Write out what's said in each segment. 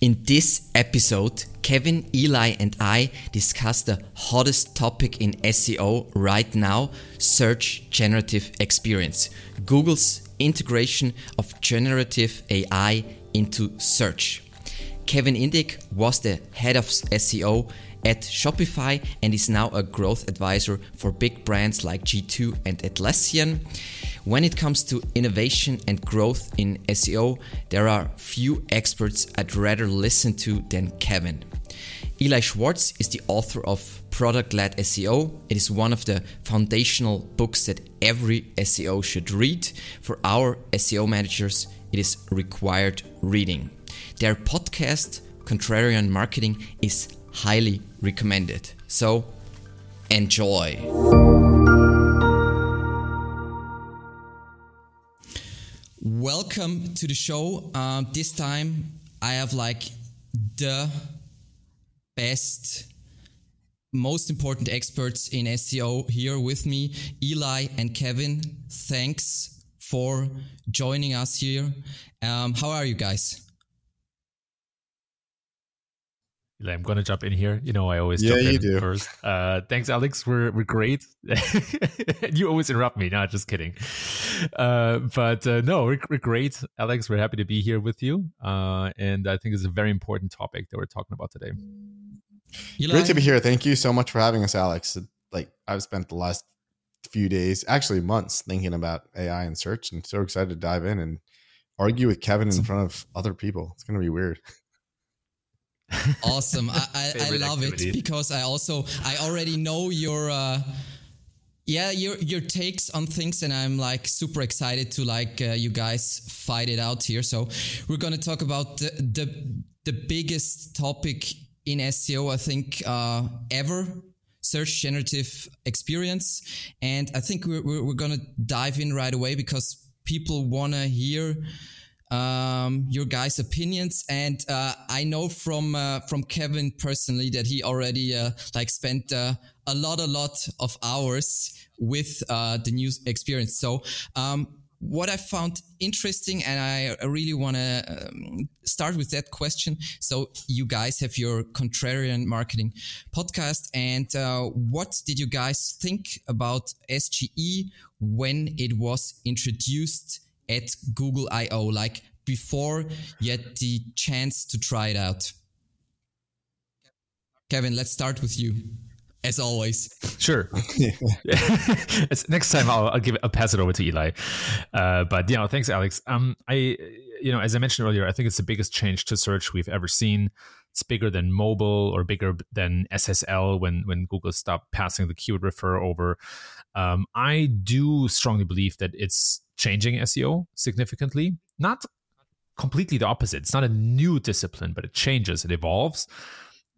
In this episode, Kevin, Eli, and I discuss the hottest topic in SEO right now search generative experience. Google's integration of generative AI into search. Kevin Indig was the head of SEO at Shopify and is now a growth advisor for big brands like G2 and Atlassian. When it comes to innovation and growth in SEO, there are few experts I'd rather listen to than Kevin. Eli Schwartz is the author of Product Led SEO. It is one of the foundational books that every SEO should read. For our SEO managers, it is required reading. Their podcast, Contrarian Marketing, is highly recommended. So, enjoy. Welcome to the show. Um, this time I have like the best, most important experts in SEO here with me, Eli and Kevin. Thanks for joining us here. Um, how are you guys? I'm going to jump in here. You know, I always yeah, jump in do. first. Uh, thanks, Alex. We're we're great. you always interrupt me. No, just kidding. Uh, but uh, no, we're, we're great, Alex. We're happy to be here with you, uh, and I think it's a very important topic that we're talking about today. Eli? Great to be here. Thank you so much for having us, Alex. Like I've spent the last few days, actually months, thinking about AI and search, and so excited to dive in and argue with Kevin in front of other people. It's going to be weird. awesome. I, I, I love it because i also i already know your uh yeah your your takes on things and i'm like super excited to like uh, you guys fight it out here. So we're going to talk about the, the the biggest topic in seo i think uh ever search generative experience. And i think we're, we're, we're going to dive in right away because people want to hear um, your guys' opinions. And uh, I know from uh, from Kevin personally that he already uh, like spent uh, a lot, a lot of hours with uh, the new experience. So. Um, what I found interesting, and I really want to um, start with that question. So, you guys have your contrarian marketing podcast, and uh, what did you guys think about SGE when it was introduced at Google I/O, like before you had the chance to try it out? Kevin, let's start with you, as always. Sure. Next time, I'll, I'll give it, I'll pass it over to Eli. Uh, but you know, thanks, Alex. Um, I, you know, as I mentioned earlier, I think it's the biggest change to search we've ever seen. It's bigger than mobile or bigger than SSL when when Google stopped passing the keyword refer over. Um, I do strongly believe that it's changing SEO significantly. Not completely the opposite. It's not a new discipline, but it changes, it evolves.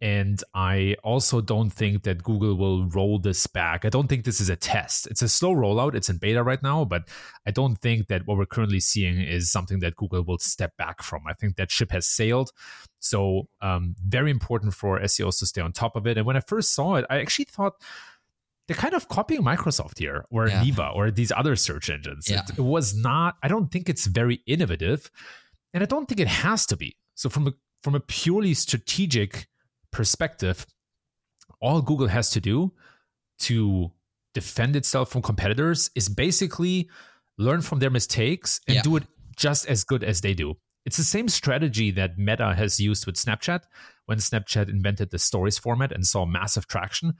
And I also don't think that Google will roll this back. I don't think this is a test. It's a slow rollout. It's in beta right now, but I don't think that what we're currently seeing is something that Google will step back from. I think that ship has sailed. So, um, very important for SEOs to stay on top of it. And when I first saw it, I actually thought, they're kind of copying Microsoft here or yeah. Neeva or these other search engines. Yeah. It, it, was not, I don't think it's very innovative. And I don't think it has to be. So from a from a purely strategic perspective, all Google has to do to defend itself from competitors is basically learn from their mistakes and yeah. do it just as good as they do. It's the same strategy that Meta has used with Snapchat when Snapchat invented the stories format and saw massive traction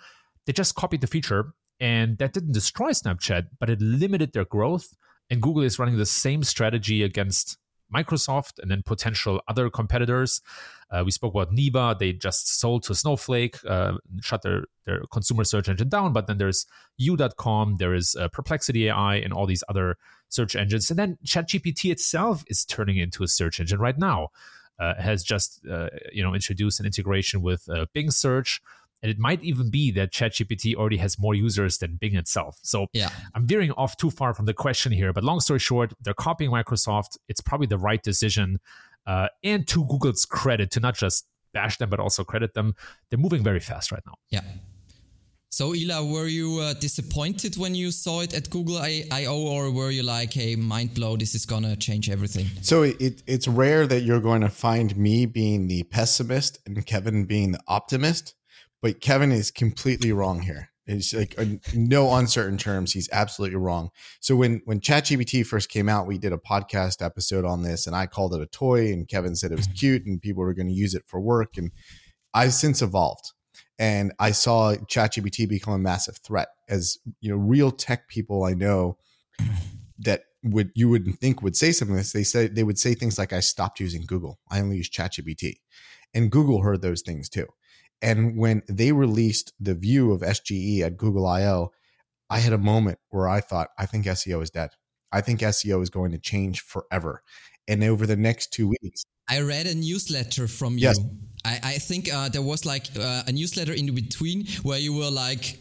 they just copied the feature and that didn't destroy Snapchat, but it limited their growth. And Google is running the same strategy against Microsoft and then potential other competitors. Uh, we spoke about Neeva; They just sold to Snowflake, uh, shut their, their consumer search engine down. But then there's You.com, there is uh, Perplexity AI, and all these other search engines. And then ChatGPT itself is turning into a search engine right now. Uh, has just uh, you know introduced an integration with uh, Bing Search. And it might even be that ChatGPT already has more users than Bing itself. So yeah. I'm veering off too far from the question here. But long story short, they're copying Microsoft. It's probably the right decision. Uh, and to Google's credit, to not just bash them, but also credit them, they're moving very fast right now. Yeah. So, Eli, were you uh, disappointed when you saw it at Google I/O, or were you like, "Hey, mind blow! This is gonna change everything"? So it, it's rare that you're going to find me being the pessimist and Kevin being the optimist, but Kevin is completely wrong here. It's like uh, no uncertain terms. He's absolutely wrong. So when when ChatGPT first came out, we did a podcast episode on this, and I called it a toy, and Kevin said it was mm-hmm. cute, and people were going to use it for work, and I've since evolved and I saw ChatGPT become a massive threat. As you know, real tech people I know that would you wouldn't think would say something like this. They say they would say things like, "I stopped using Google. I only use ChatGPT," and Google heard those things too. And when they released the view of SGE at Google I/O, I had a moment where I thought, "I think SEO is dead. I think SEO is going to change forever." And over the next two weeks, I read a newsletter from you. Yes. I, I think uh, there was like uh, a newsletter in between where you were like,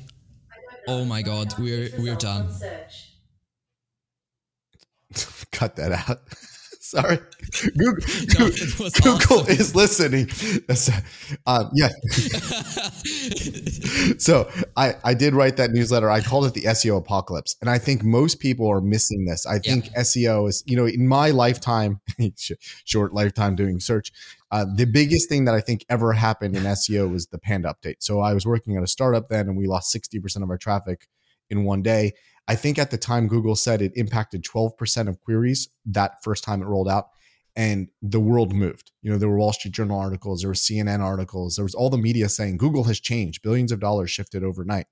"Oh my god, we're we're done." Cut that out. Sorry, Google, Google awesome. is listening. Um, yeah. so I I did write that newsletter. I called it the SEO apocalypse, and I think most people are missing this. I think yeah. SEO is you know in my lifetime, short lifetime doing search. Uh, the biggest thing that I think ever happened in SEO was the Panda update. So I was working at a startup then, and we lost sixty percent of our traffic in one day. I think at the time Google said it impacted 12% of queries that first time it rolled out and the world moved. You know, there were Wall Street Journal articles, there were CNN articles, there was all the media saying Google has changed, billions of dollars shifted overnight.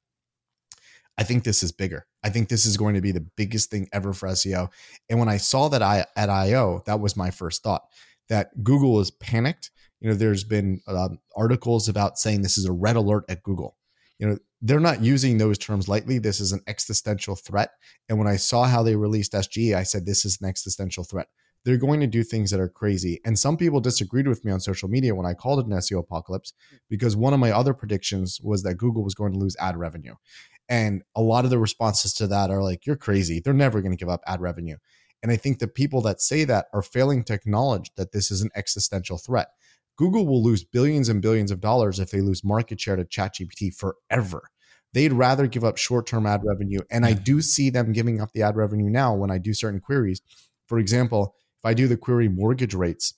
I think this is bigger. I think this is going to be the biggest thing ever for SEO. And when I saw that I at IO, that was my first thought that Google is panicked. You know, there's been um, articles about saying this is a red alert at Google. You know, they're not using those terms lightly. This is an existential threat. And when I saw how they released SGE, I said, this is an existential threat. They're going to do things that are crazy. And some people disagreed with me on social media when I called it an SEO apocalypse because one of my other predictions was that Google was going to lose ad revenue. And a lot of the responses to that are like, you're crazy. They're never going to give up ad revenue. And I think the people that say that are failing to acknowledge that this is an existential threat. Google will lose billions and billions of dollars if they lose market share to ChatGPT forever. They'd rather give up short term ad revenue. And I do see them giving up the ad revenue now when I do certain queries. For example, if I do the query mortgage rates,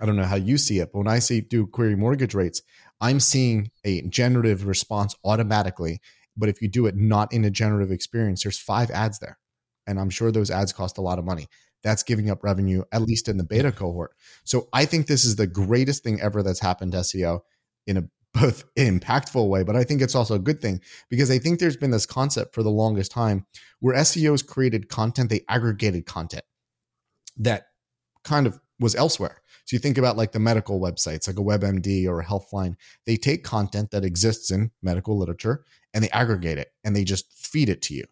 I don't know how you see it, but when I see do query mortgage rates, I'm seeing a generative response automatically. But if you do it not in a generative experience, there's five ads there. And I'm sure those ads cost a lot of money that's giving up revenue, at least in the beta cohort. So I think this is the greatest thing ever that's happened to SEO in a both impactful way, but I think it's also a good thing because I think there's been this concept for the longest time where SEOs created content, they aggregated content that kind of was elsewhere. So you think about like the medical websites, like a WebMD or a Healthline, they take content that exists in medical literature and they aggregate it and they just feed it to you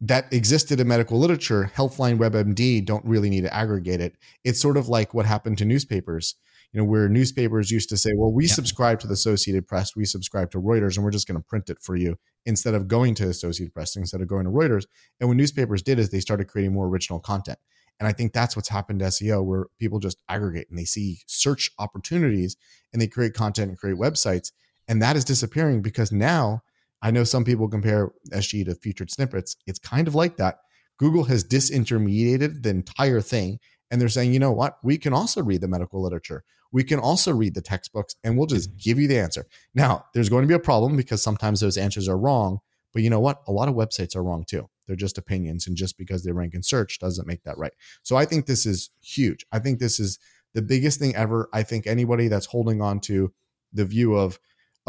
that existed in medical literature, Healthline WebMD don't really need to aggregate it. It's sort of like what happened to newspapers, you know, where newspapers used to say, well, we yeah. subscribe to the Associated Press, we subscribe to Reuters, and we're just going to print it for you instead of going to Associated Press, instead of going to Reuters. And what newspapers did is they started creating more original content. And I think that's what's happened to SEO, where people just aggregate and they see search opportunities and they create content and create websites. And that is disappearing because now I know some people compare SG to featured snippets. It's kind of like that. Google has disintermediated the entire thing. And they're saying, you know what? We can also read the medical literature. We can also read the textbooks and we'll just give you the answer. Now, there's going to be a problem because sometimes those answers are wrong. But you know what? A lot of websites are wrong too. They're just opinions. And just because they rank in search doesn't make that right. So I think this is huge. I think this is the biggest thing ever. I think anybody that's holding on to the view of,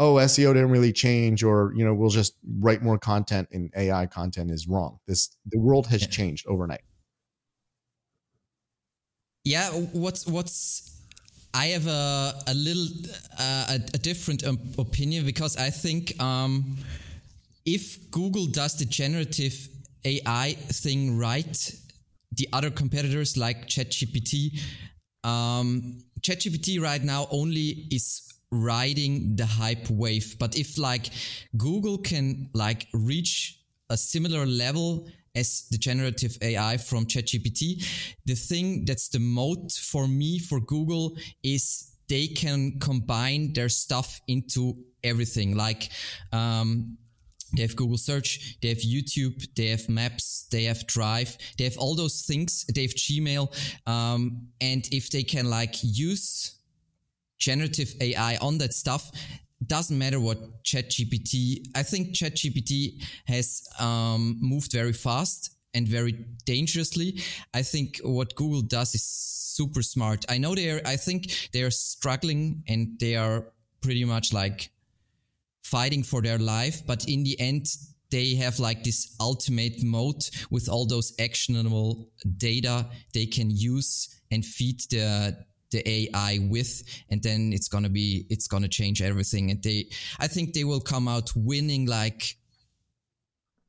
oh seo didn't really change or you know we'll just write more content and ai content is wrong this the world has yeah. changed overnight yeah what's what's i have a a little uh, a, a, different um, opinion because i think um, if google does the generative ai thing right the other competitors like chatgpt um, chatgpt right now only is riding the hype wave. But if like Google can like reach a similar level as the generative AI from ChatGPT, the thing that's the moat for me for Google is they can combine their stuff into everything. Like um, they have Google Search, they have YouTube, they have Maps, they have Drive, they have all those things. They have Gmail, um, and if they can like use generative AI on that stuff, doesn't matter what ChatGPT. I think ChatGPT has um, moved very fast and very dangerously. I think what Google does is super smart. I know they're. I think they are struggling and they are pretty much like fighting for their life, but in the end, they have like this ultimate mode with all those actionable data they can use and feed the the AI with, and then it's gonna be it's gonna change everything. And they, I think they will come out winning. Like,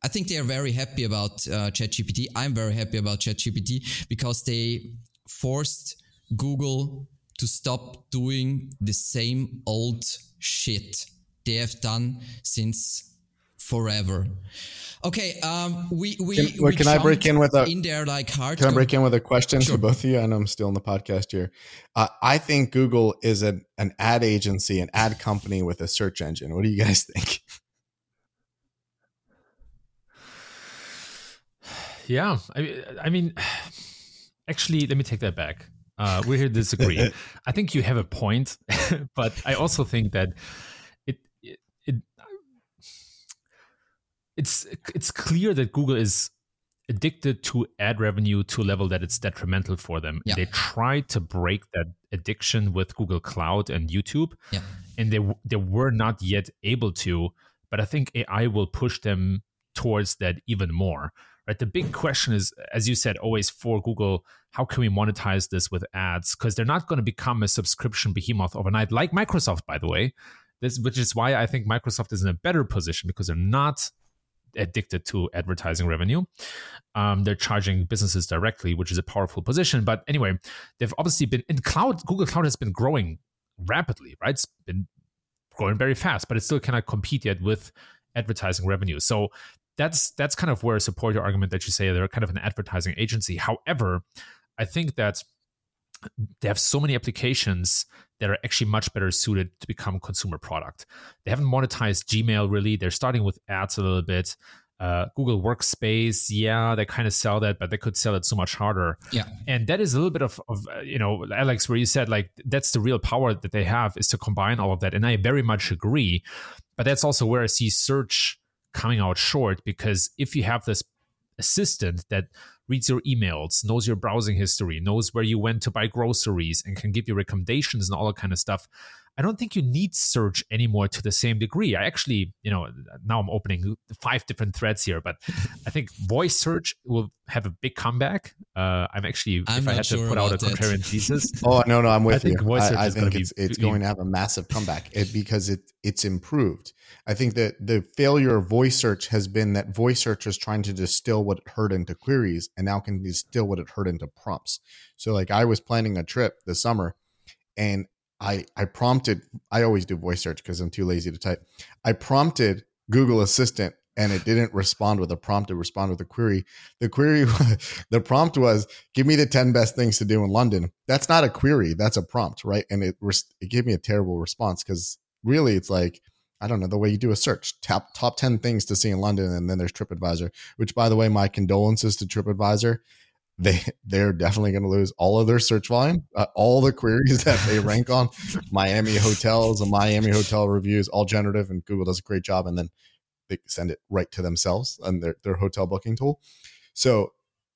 I think they are very happy about uh, ChatGPT. I'm very happy about ChatGPT because they forced Google to stop doing the same old shit they have done since forever. Okay, um, we we can, we can I break in with a in there like hard? Can I break in with a question sure. to both of you? I know I'm still in the podcast here. Uh, I think Google is an an ad agency, an ad company with a search engine. What do you guys think? Yeah, I, I mean, actually, let me take that back. Uh, we're here to disagree. I think you have a point, but I also think that it's it's clear that Google is addicted to ad revenue to a level that it's detrimental for them. Yeah. They tried to break that addiction with Google Cloud and YouTube, yeah. and they they were not yet able to. But I think AI will push them towards that even more. Right. The big question is, as you said, always for Google, how can we monetize this with ads? Because they're not going to become a subscription behemoth overnight, like Microsoft, by the way. This, which is why I think Microsoft is in a better position because they're not addicted to advertising revenue. Um, they're charging businesses directly, which is a powerful position. But anyway, they've obviously been in cloud. Google Cloud has been growing rapidly, right? It's been growing very fast, but it still cannot compete yet with advertising revenue. So that's that's kind of where I support your argument that you say they're kind of an advertising agency. However, I think that they have so many applications that are actually much better suited to become consumer product. They haven't monetized Gmail really. They're starting with ads a little bit. Uh, Google Workspace, yeah, they kind of sell that, but they could sell it so much harder. Yeah, and that is a little bit of, of uh, you know, Alex, where you said like that's the real power that they have is to combine all of that, and I very much agree. But that's also where I see search coming out short because if you have this assistant that reads your emails, knows your browsing history, knows where you went to buy groceries, and can give you recommendations and all that kind of stuff. I don't think you need search anymore to the same degree. I actually, you know, now I'm opening five different threads here, but I think voice search will have a big comeback. Uh, I'm actually, I'm if I had sure to put out a that. contrarian thesis. oh no, no, I'm with I you. Voice search I, I think it's be, it's going to have a massive comeback it, because it it's improved. I think that the failure of voice search has been that voice search is trying to distill what it heard into queries and now can distill what it heard into prompts. So like I was planning a trip this summer and I I prompted I always do voice search because I'm too lazy to type. I prompted Google Assistant and it didn't respond with a prompt it responded with a query. The query the prompt was give me the 10 best things to do in london. That's not a query that's a prompt right? And it it gave me a terrible response because really it's like i don't know the way you do a search top top 10 things to see in london and then there's tripadvisor which by the way my condolences to tripadvisor they they're definitely going to lose all of their search volume, uh, all the queries that they rank on. Miami hotels and Miami hotel reviews, all generative, and Google does a great job, and then they send it right to themselves and their their hotel booking tool. So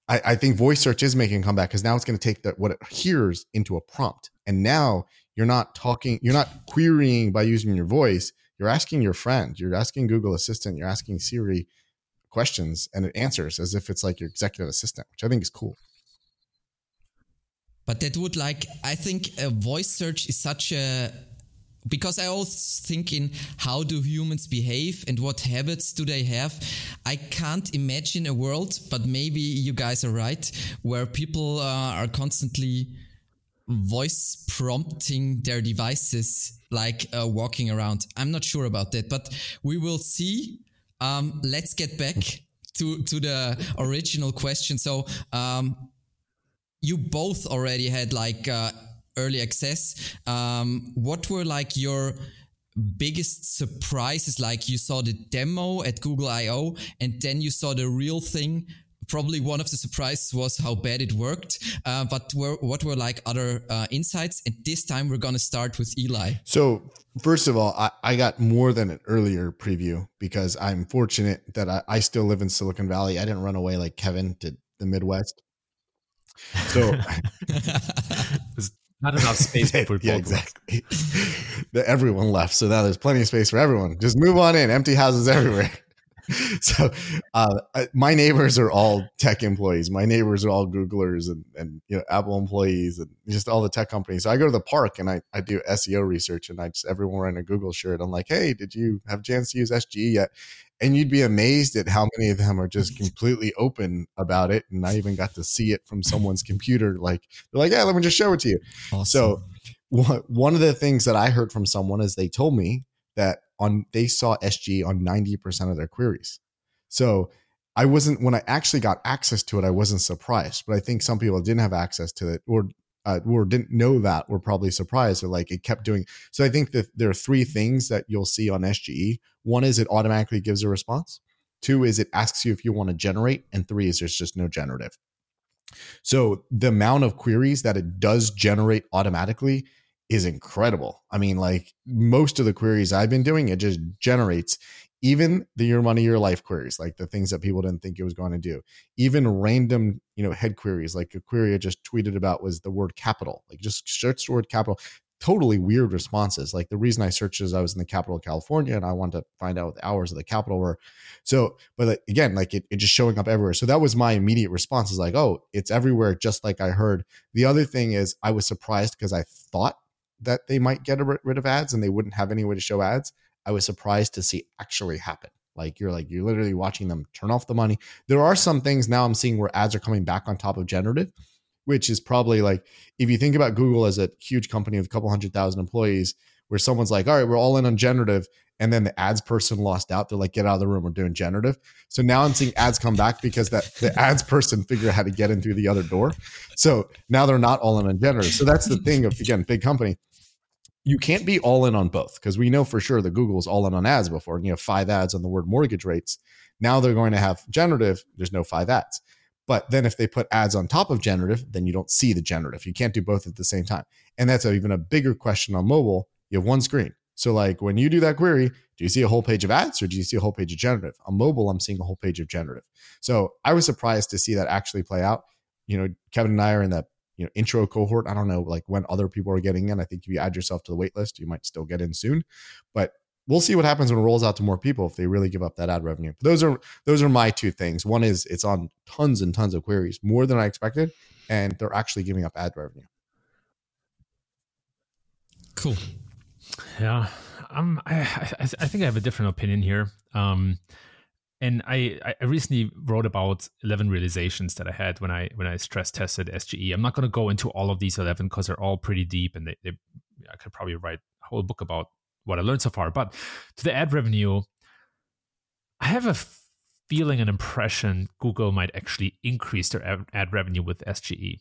I, I think voice search is making a comeback because now it's going to take that what it hears into a prompt, and now you're not talking, you're not querying by using your voice. You're asking your friend, you're asking Google Assistant, you're asking Siri questions and it answers as if it's like your executive assistant, which I think is cool. But that would like I think a voice search is such a because I always think in how do humans behave and what habits do they have. I can't imagine a world, but maybe you guys are right, where people uh, are constantly voice prompting their devices like uh, walking around. I'm not sure about that, but we will see. Um, let's get back to to the original question. So um, you both already had like uh, early access. Um, what were like your biggest surprises like you saw the demo at Google I/O and then you saw the real thing probably one of the surprises was how bad it worked. Uh, but were, what were like other uh, insights? And this time we're going to start with Eli. So, first of all, I, I, got more than an earlier preview because I'm fortunate that I, I, still live in Silicon Valley. I didn't run away like Kevin to the Midwest. So, there's not enough space for yeah, exactly. everyone left, so now there's plenty of space for everyone. Just move on in. Empty houses everywhere. so uh, my neighbors are all tech employees. My neighbors are all Googlers and, and you know Apple employees and just all the tech companies. So I go to the park and I, I do SEO research and I just everyone wearing a Google shirt. I'm like, hey, did you have a chance to use SGE yet? And you'd be amazed at how many of them are just completely open about it. And I even got to see it from someone's computer. Like they're like, yeah, let me just show it to you. Awesome. So one of the things that I heard from someone is they told me that on they saw SG on 90% of their queries. So I wasn't when I actually got access to it, I wasn't surprised. But I think some people didn't have access to it or uh, or didn't know that were probably surprised or like it kept doing. So I think that there are three things that you'll see on SGE. One is it automatically gives a response. Two is it asks you if you want to generate, and three is there's just no generative. So the amount of queries that it does generate automatically is incredible. I mean, like most of the queries I've been doing, it just generates even the your money, your life queries, like the things that people didn't think it was going to do. Even random, you know, head queries, like a query I just tweeted about was the word capital, like just search the word capital. Totally weird responses. Like the reason I searched is I was in the capital of California and I wanted to find out what the hours of the capital were. So, but again, like it, it just showing up everywhere. So that was my immediate response is like, oh, it's everywhere, just like I heard. The other thing is I was surprised because I thought that they might get rid of ads and they wouldn't have any way to show ads. I was surprised to see actually happen. Like you're like you're literally watching them turn off the money. There are some things now I'm seeing where ads are coming back on top of generative, which is probably like if you think about Google as a huge company with a couple hundred thousand employees, where someone's like, all right, we're all in on generative, and then the ads person lost out. They're like, get out of the room. We're doing generative. So now I'm seeing ads come back because that the ads person figured out how to get in through the other door. So now they're not all in on generative. So that's the thing of again, big company you can't be all in on both because we know for sure that Google Google's all in on ads before. And you have five ads on the word mortgage rates. Now they're going to have generative. There's no five ads. But then if they put ads on top of generative, then you don't see the generative. You can't do both at the same time. And that's even a bigger question on mobile. You have one screen. So like when you do that query, do you see a whole page of ads or do you see a whole page of generative? On mobile, I'm seeing a whole page of generative. So I was surprised to see that actually play out. You know, Kevin and I are in that you know intro cohort. I don't know like when other people are getting in. I think if you add yourself to the wait list, you might still get in soon. But we'll see what happens when it rolls out to more people if they really give up that ad revenue. Those are those are my two things. One is it's on tons and tons of queries, more than I expected, and they're actually giving up ad revenue. Cool. Yeah, um, I, I, I think I have a different opinion here. Um, and I, I recently wrote about 11 realizations that I had when I when I stress tested SGE. I'm not going to go into all of these 11 because they're all pretty deep, and they, they, I could probably write a whole book about what I learned so far. But to the ad revenue, I have a feeling, an impression Google might actually increase their ad revenue with SGE.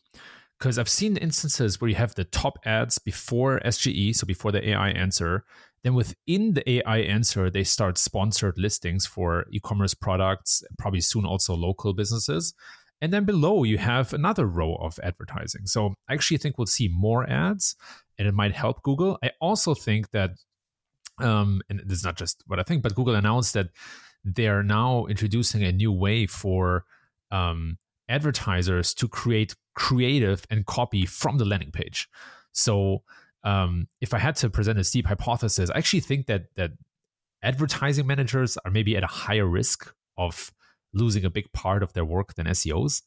Because I've seen instances where you have the top ads before SGE, so before the AI answer, then within the AI answer, they start sponsored listings for e commerce products, probably soon also local businesses. And then below, you have another row of advertising. So I actually think we'll see more ads and it might help Google. I also think that, um, and this is not just what I think, but Google announced that they are now introducing a new way for um, advertisers to create creative and copy from the landing page. So um, if I had to present a steep hypothesis, I actually think that that advertising managers are maybe at a higher risk of losing a big part of their work than SEOs.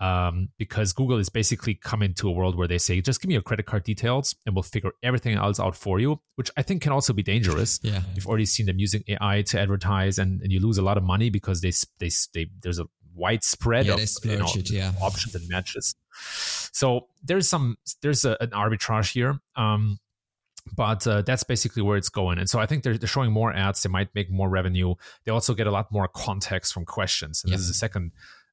Um, because Google is basically coming to a world where they say, just give me your credit card details and we'll figure everything else out for you, which I think can also be dangerous. yeah. We've already seen them using AI to advertise and, and you lose a lot of money because they, they, they there's a widespread yeah, of you know, it, yeah. options and matches. So there's some there's a, an arbitrage here. Um, but uh, that's basically where it's going. And so I think they're, they're, showing more ads. They might make more revenue. They also get a lot more context from questions. And this is the second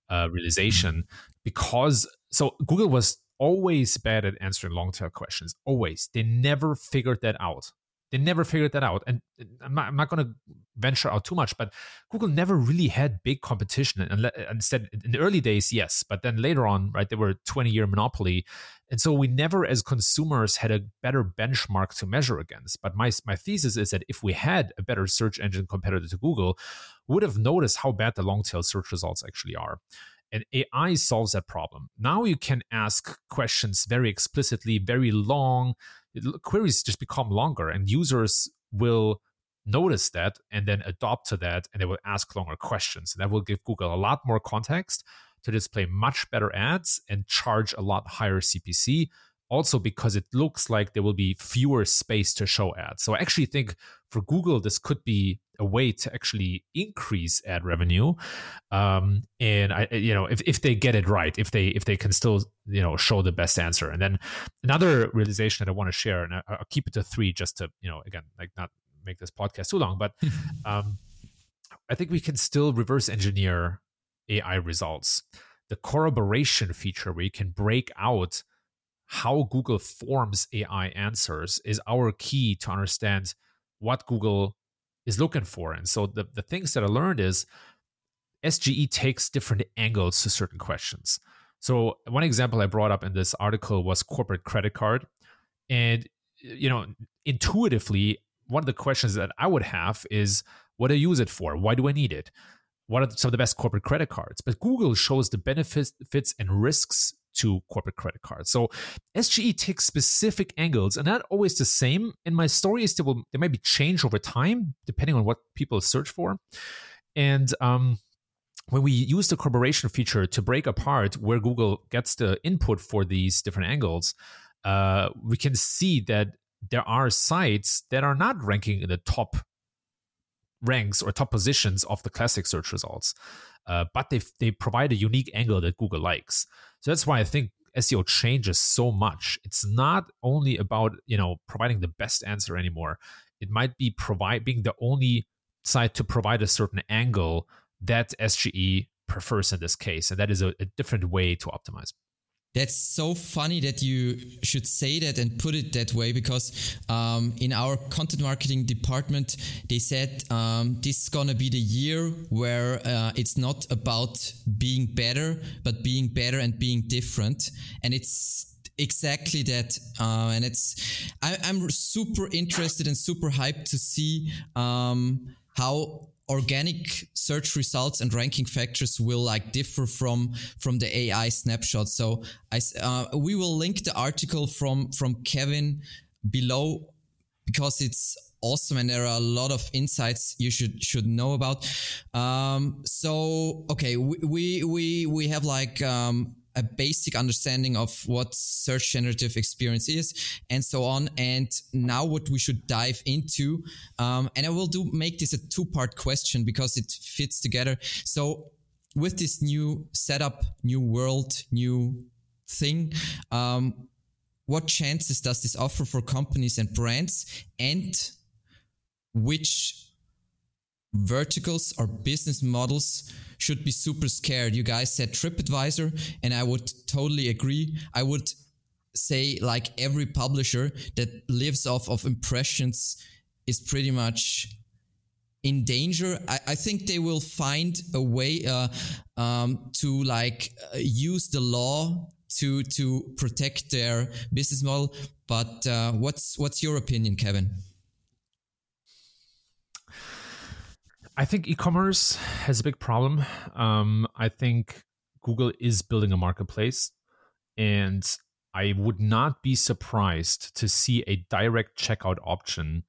uh, realization because so Google was always bad at answering long tail questions. Always. They never figured that out. They never figured that out. And I'm not, not going to venture out too much, but Google never really had big competition. And instead, in the early days, yes, but then later on, right, they were a 20 year monopoly. And so we never, as consumers, had a better benchmark to measure against. But my, my thesis is that if we had a better search engine competitor to Google, would have noticed how bad the long tail search results actually are. And AI solves that problem. Now you can ask questions very explicitly, very long. Queries just become longer, and users will notice that and then adopt to that, and they will ask longer questions. And that will give Google a lot more context to display much better ads and charge a lot higher CPC also because it looks like there will be fewer space to show ads. So I actually think for Google, this could be a way to actually increase ad revenue. Um, and I, you know, if, if they get it right, if they if they can still you know show the best answer. And then another realization that I want to share, and I, will keep it to three, just to you know, again, like not make this podcast too long, but um, I think we can still reverse engineer AI results. The corroboration feature where you can break out how Google forms AI answers is our key to understand what Google is looking for. And so the, the things that I learned is SGE takes different angles to certain questions. So one example I brought up in this article was corporate credit card. And you know, intuitively, one of the questions that I would have is what do I use it for? Why do I need it? What are some of the best corporate credit cards? But Google shows the benefits and risks to corporate credit cards. So SGE takes specific angles and not always the same. In my story is they will they might be changed over time depending on what people search for. And um, when we use the corroboration feature to break apart where Google gets the input for these different angles, uh, we can see that there are sites that are not ranking in the top ranks or top positions of the classic search results, uh, but they they provide a unique angle that Google likes. So that's why I think SEO changes so much. It's not only about, you know, providing the best answer anymore. It might be provide being the only site to provide a certain angle that SGE prefers in this case. And that is a, a different way to optimize. That's so funny that you should say that and put it that way because um, in our content marketing department, they said um, this is gonna be the year where uh, it's not about being better, but being better and being different. And it's exactly that. Uh, and it's, I, am super interested and super hyped to see um, how organic search results and ranking factors will like differ from from the AI snapshot. So I uh, we will link the article from from Kevin below because it's awesome and there are a lot of insights you should should know about. Um, so okay, we we we, we have like um, a basic understanding of what search generative experience is and so on. And now what we should dive into um, and i will do make this a two part question because it fits together. So with this new setup new world new thing um, what chances does this offer for companies and brands? And which verticals or business models should be super scared. You guys said TripAdvisor, and I would totally agree. I would say like every publisher that lives off of impressions is pretty much in danger. I, I think they will find a way uh, um, to like uh, use the law to to protect their business model. But uh, what's what's your opinion, Kevin? I think e-commerce has a big problem. Um, I think Google is building a marketplace, and I would not be surprised to see a direct checkout option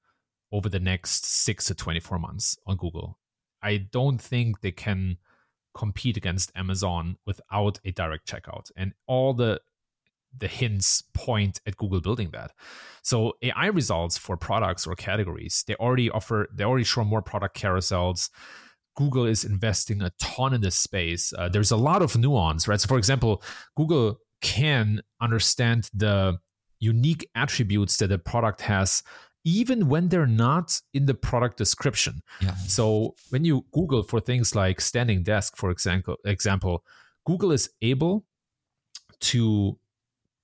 over the next six to 24 months on Google. I don't think they can compete against Amazon without a direct checkout. And all the the hints point at Google building that. So AI results for products or categories, they already offer, they already show more product carousels. Google is investing a ton in this space. Uh, there's a lot of nuance, right? So, for example, Google can understand the unique attributes that a product has even when they're not in the product description. Yeah. So when you Google for things like standing desk, for example, example, Google is able to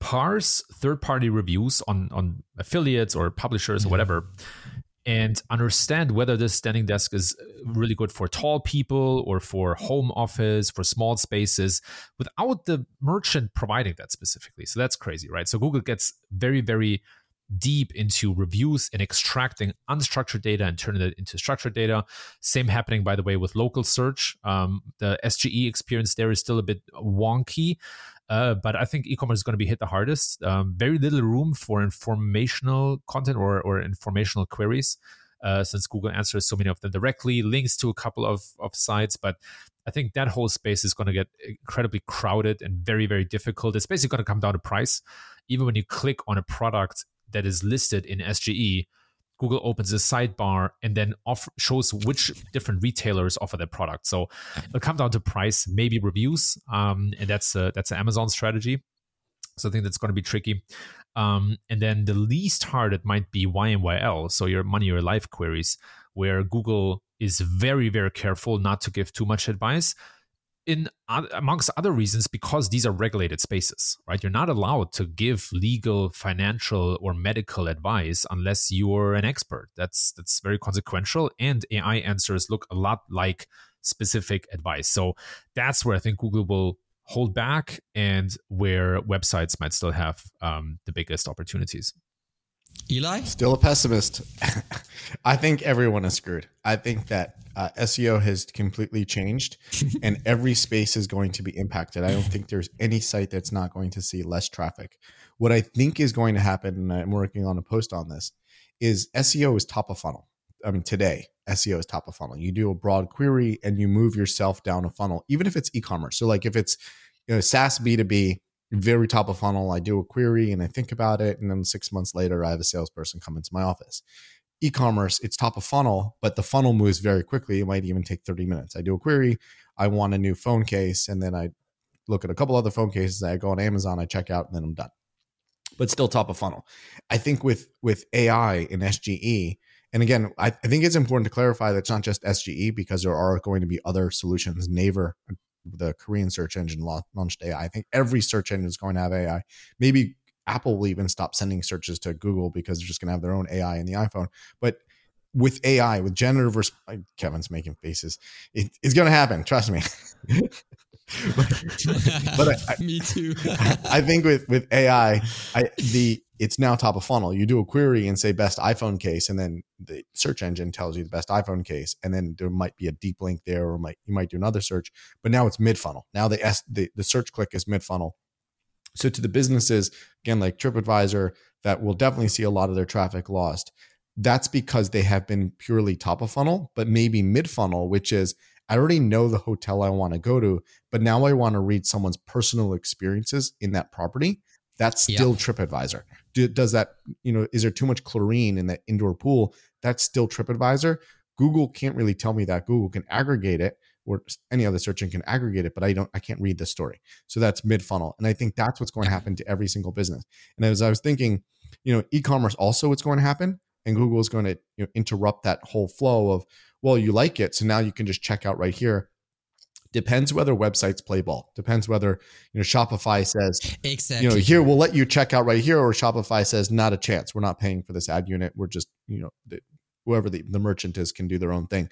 parse third party reviews on on affiliates or publishers or whatever and understand whether this standing desk is really good for tall people or for home office for small spaces without the merchant providing that specifically so that's crazy right so google gets very very deep into reviews and extracting unstructured data and turning it into structured data. Same happening, by the way, with local search. Um, the SGE experience there is still a bit wonky. Uh, but I think e-commerce is going to be hit the hardest. Um, very little room for informational content or, or informational queries, uh, since Google answers so many of them directly, links to a couple of, of sites. But I think that whole space is going to get incredibly crowded and very, very difficult. It's basically going to come down to price. Even when you click on a product that is listed in SGE, Google opens a sidebar and then off- shows which different retailers offer their product. So it'll come down to price, maybe reviews, um, and that's a, that's an Amazon strategy. So I think that's going to be tricky. Um, and then the least hard it might be YMYL, so your money or life queries, where Google is very very careful not to give too much advice in amongst other reasons because these are regulated spaces right? You're not allowed to give legal financial or medical advice unless you're an expert. That's that's very consequential and ai answers look a lot like specific advice. So that's where i think google will hold back and where websites might still have um, the biggest opportunities Eli? Still a pessimist. I think everyone is screwed. I think that uh, SEO has completely changed and every space is going to be impacted. I don't think there's any site that's not going to see less traffic. What I think is going to happen, and I'm working on a post on this, is SEO is top of funnel. I mean, today, SEO is top of funnel. You do a broad query and you move yourself down a funnel, even if it's e commerce. So, like if it's you know, SaaS B2B, very top of funnel. I do a query and I think about it. And then six months later, I have a salesperson come into my office. E commerce, it's top of funnel, but the funnel moves very quickly. It might even take 30 minutes. I do a query, I want a new phone case, and then I look at a couple other phone cases. I go on Amazon, I check out, and then I'm done. But still top of funnel. I think with with AI and SGE, and again, I, I, think it's important to clarify that it's not just SGE because there are going to be other solutions. Naver the Korean search engine launched AI. I think every search engine is going to have AI. Maybe Apple will even stop sending searches to Google because they're just going to have their own AI in the iPhone. But with AI, with generative, resp- Kevin's making faces. It, it's going to happen. Trust me. but, but I, me too. I think with with AI, I, the it's now top of funnel. You do a query and say best iPhone case, and then the search engine tells you the best iPhone case, and then there might be a deep link there, or might you might do another search. But now it's mid funnel. Now the S the, the search click is mid funnel. So to the businesses again, like TripAdvisor, that will definitely see a lot of their traffic lost. That's because they have been purely top of funnel, but maybe mid funnel, which is I already know the hotel I want to go to, but now I want to read someone's personal experiences in that property. That's still yeah. TripAdvisor. Do, does that, you know, is there too much chlorine in that indoor pool? That's still TripAdvisor. Google can't really tell me that. Google can aggregate it or any other search engine can aggregate it, but I don't, I can't read the story. So that's mid funnel. And I think that's what's going to happen to every single business. And as I was thinking, you know, e-commerce also what's going to happen and Google is going to you know, interrupt that whole flow of, well, you like it, so now you can just check out right here. Depends whether websites play ball. Depends whether you know Shopify says exactly. You know, here we'll let you check out right here, or Shopify says not a chance. We're not paying for this ad unit. We're just you know the, whoever the, the merchant is can do their own thing.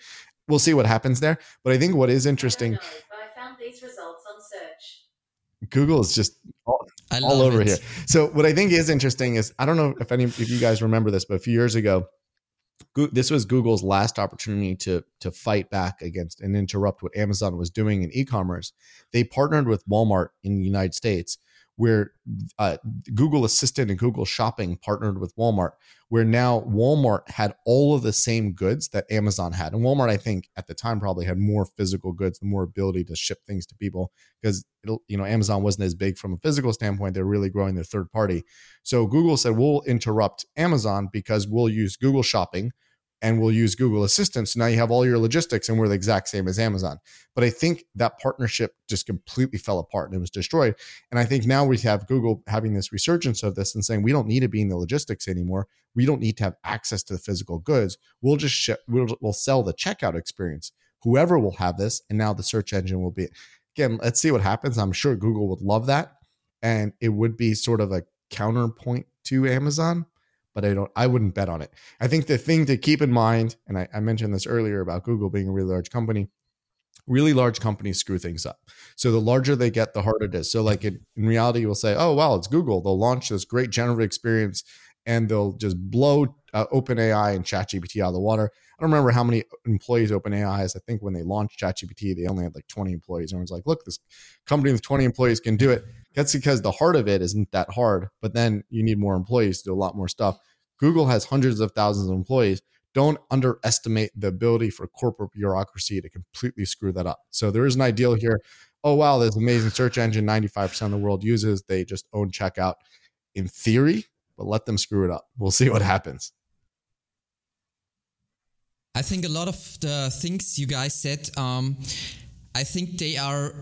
We'll see what happens there. But I think what is interesting. I, know, I found these results on search. Google is just all, all over it. here. So what I think is interesting is I don't know if any if you guys remember this, but a few years ago, this was Google's last opportunity to to fight back against and interrupt what Amazon was doing in e-commerce. They partnered with Walmart in the United States, where uh, Google Assistant and Google Shopping partnered with Walmart, where now Walmart had all of the same goods that Amazon had. And Walmart, I think, at the time probably had more physical goods, more ability to ship things to people because you know Amazon wasn't as big from a physical standpoint. They're really growing their third party. So Google said, "We'll interrupt Amazon because we'll use Google Shopping." And we'll use Google Assistant. So now you have all your logistics and we're the exact same as Amazon. But I think that partnership just completely fell apart and it was destroyed. And I think now we have Google having this resurgence of this and saying we don't need to be in the logistics anymore. We don't need to have access to the physical goods. We'll just ship, we'll, we'll sell the checkout experience. Whoever will have this, and now the search engine will be. Again, let's see what happens. I'm sure Google would love that and it would be sort of a counterpoint to Amazon. But I don't. I wouldn't bet on it. I think the thing to keep in mind, and I, I mentioned this earlier about Google being a really large company. Really large companies screw things up. So the larger they get, the harder it is. So like it, in reality, you'll say, "Oh wow, it's Google. They'll launch this great generative experience, and they'll just blow uh, OpenAI and ChatGPT out of the water." I don't remember how many employees OpenAI has. I think when they launched ChatGPT, they only had like 20 employees. Everyone's like, look, this company with 20 employees can do it. That's because the heart of it isn't that hard, but then you need more employees to do a lot more stuff. Google has hundreds of thousands of employees. Don't underestimate the ability for corporate bureaucracy to completely screw that up. So there is an ideal here. Oh, wow, this amazing search engine 95% of the world uses. They just own checkout in theory, but let them screw it up. We'll see what happens. I think a lot of the things you guys said, um, I think they are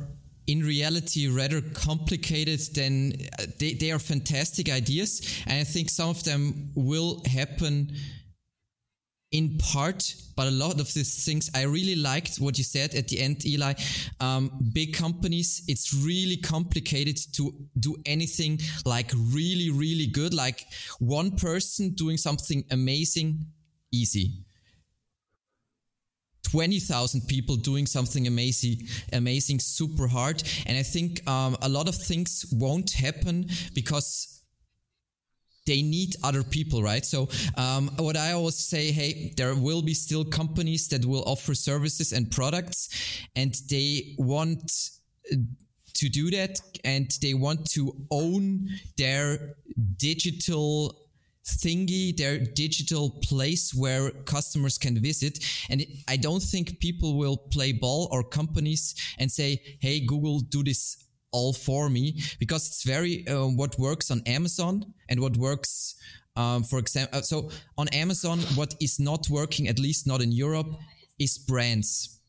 in reality rather complicated than uh, they, they are fantastic ideas. And I think some of them will happen in part, but a lot of these things, I really liked what you said at the end, Eli. Um, big companies, it's really complicated to do anything like really, really good. Like one person doing something amazing, easy 20,000 people doing something amazing, amazing, super hard. And I think um, a lot of things won't happen because they need other people, right? So, um, what I always say, hey, there will be still companies that will offer services and products, and they want to do that, and they want to own their digital thingy, their digital place where customers can visit. And I don't think people will play ball or companies and say, Hey, Google, do this all for me because it's very uh, what works on Amazon and what works, um, for example. Uh, so on Amazon, what is not working, at least not in Europe, is brands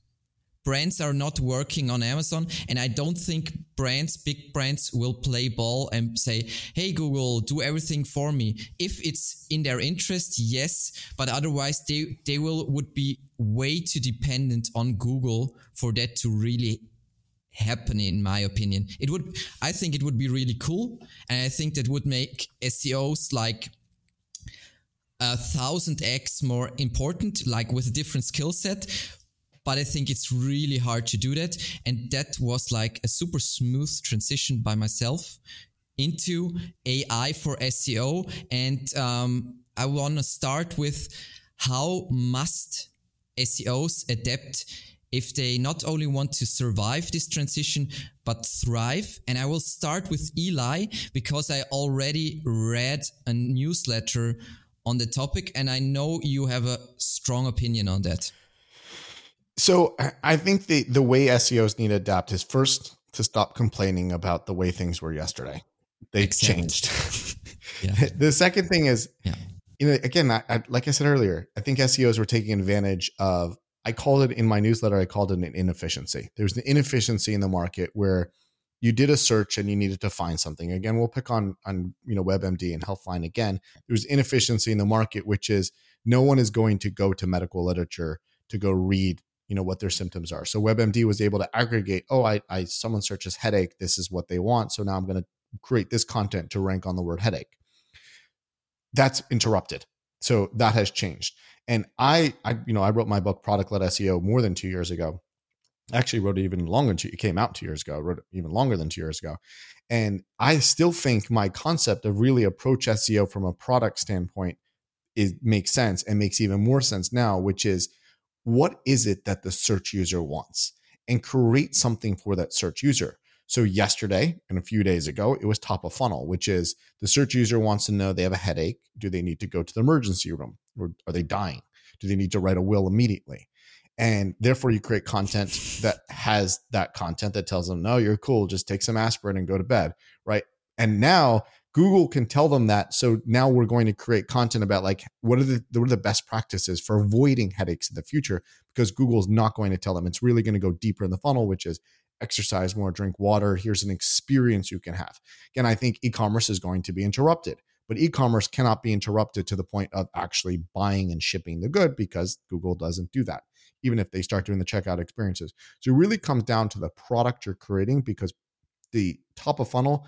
brands are not working on Amazon. And I don't think brands, big brands will play ball and say, Hey, Google, do everything for me. If it's in their interest, yes. But otherwise they, they will, would be way too dependent on Google for that to really happen in my opinion it would i think it would be really cool and i think that would make seos like a thousand x more important like with a different skill set but I think it's really hard to do that. And that was like a super smooth transition by myself into AI for SEO. And um, I want to start with how must SEOs adapt if they not only want to survive this transition but thrive and i will start with eli because i already read a newsletter on the topic and i know you have a strong opinion on that so I think the the way SEOs need to adapt is first to stop complaining about the way things were yesterday. They've changed. the second thing is, yeah. you know, again, I, I, like I said earlier, I think SEOs were taking advantage of. I called it in my newsletter. I called it an inefficiency. There's an inefficiency in the market where you did a search and you needed to find something. Again, we'll pick on on you know WebMD and Healthline again. There's inefficiency in the market, which is no one is going to go to medical literature to go read you know what their symptoms are. So webmd was able to aggregate oh i, I someone searches headache this is what they want so now i'm going to create this content to rank on the word headache. That's interrupted. So that has changed. And i i you know i wrote my book product led seo more than two years ago. I actually wrote it even longer it came out two years ago I wrote it even longer than two years ago. And i still think my concept of really approach seo from a product standpoint is makes sense and makes even more sense now which is what is it that the search user wants and create something for that search user. So yesterday and a few days ago, it was top of funnel, which is the search user wants to know they have a headache. Do they need to go to the emergency room or are they dying? Do they need to write a will immediately? And therefore, you create content that has that content that tells them, no, you're cool. Just take some aspirin and go to bed. Right. And now Google can tell them that. So now we're going to create content about like what are the what are the best practices for avoiding headaches in the future because Google's not going to tell them. It's really going to go deeper in the funnel, which is exercise more, drink water. Here's an experience you can have. Again, I think e-commerce is going to be interrupted, but e-commerce cannot be interrupted to the point of actually buying and shipping the good because Google doesn't do that. Even if they start doing the checkout experiences. So it really comes down to the product you're creating because the top of funnel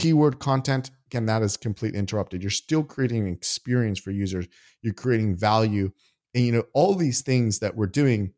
keyword content, again, that is completely interrupted. You're still creating an experience for users. You're creating value. And you know, all these things that we're doing,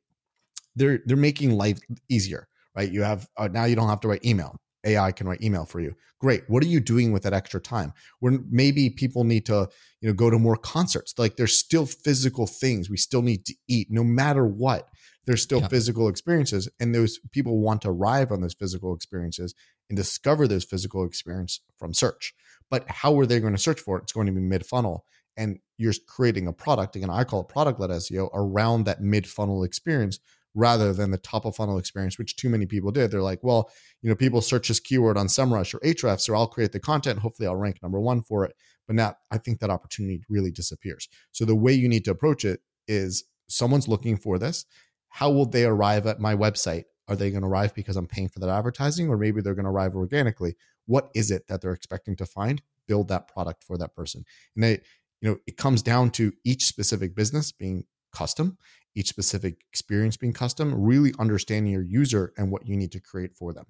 they're they're making life easier, right? You have uh, now you don't have to write email. AI can write email for you. Great. What are you doing with that extra time? When maybe people need to, you know, go to more concerts. Like there's still physical things. We still need to eat no matter what. There's still yeah. physical experiences and those people want to arrive on those physical experiences and discover those physical experience from search. But how are they going to search for it? It's going to be mid funnel and you're creating a product again i call it product led seo around that mid funnel experience rather than the top of funnel experience, which too many people did. They're like, well, you know, people search this keyword on SEMrush or Ahrefs, so I'll create the content. Hopefully, I'll rank number one for it. But now I think that opportunity really disappears. So the way you need to approach it is someone's looking for this. How will they arrive at my website? Are they going to arrive because I'm paying for that advertising, or maybe they're going to arrive organically? What is it that they're expecting to find? Build that product for that person. And they, you know, it comes down to each specific business being custom each specific experience being custom, really understanding your user and what you need to create for them.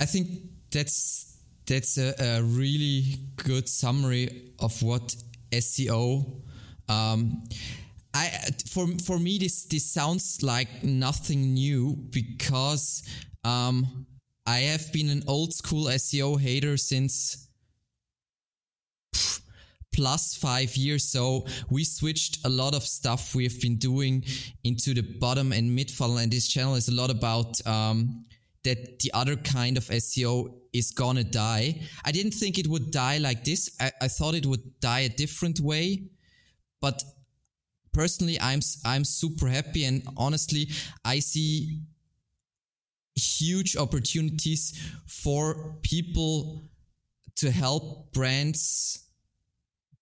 I think that's that's a, a really good summary of what SEO. Um, I for for me this this sounds like nothing new because um, I have been an old school SEO hater since plus five years. So we switched a lot of stuff we've been doing into the bottom and mid funnel. And this channel is a lot about, um, that the other kind of SEO is gonna die. I didn't think it would die like this. I, I thought it would die a different way, but personally, I'm, I'm super happy. And honestly, I see huge opportunities for people to help brands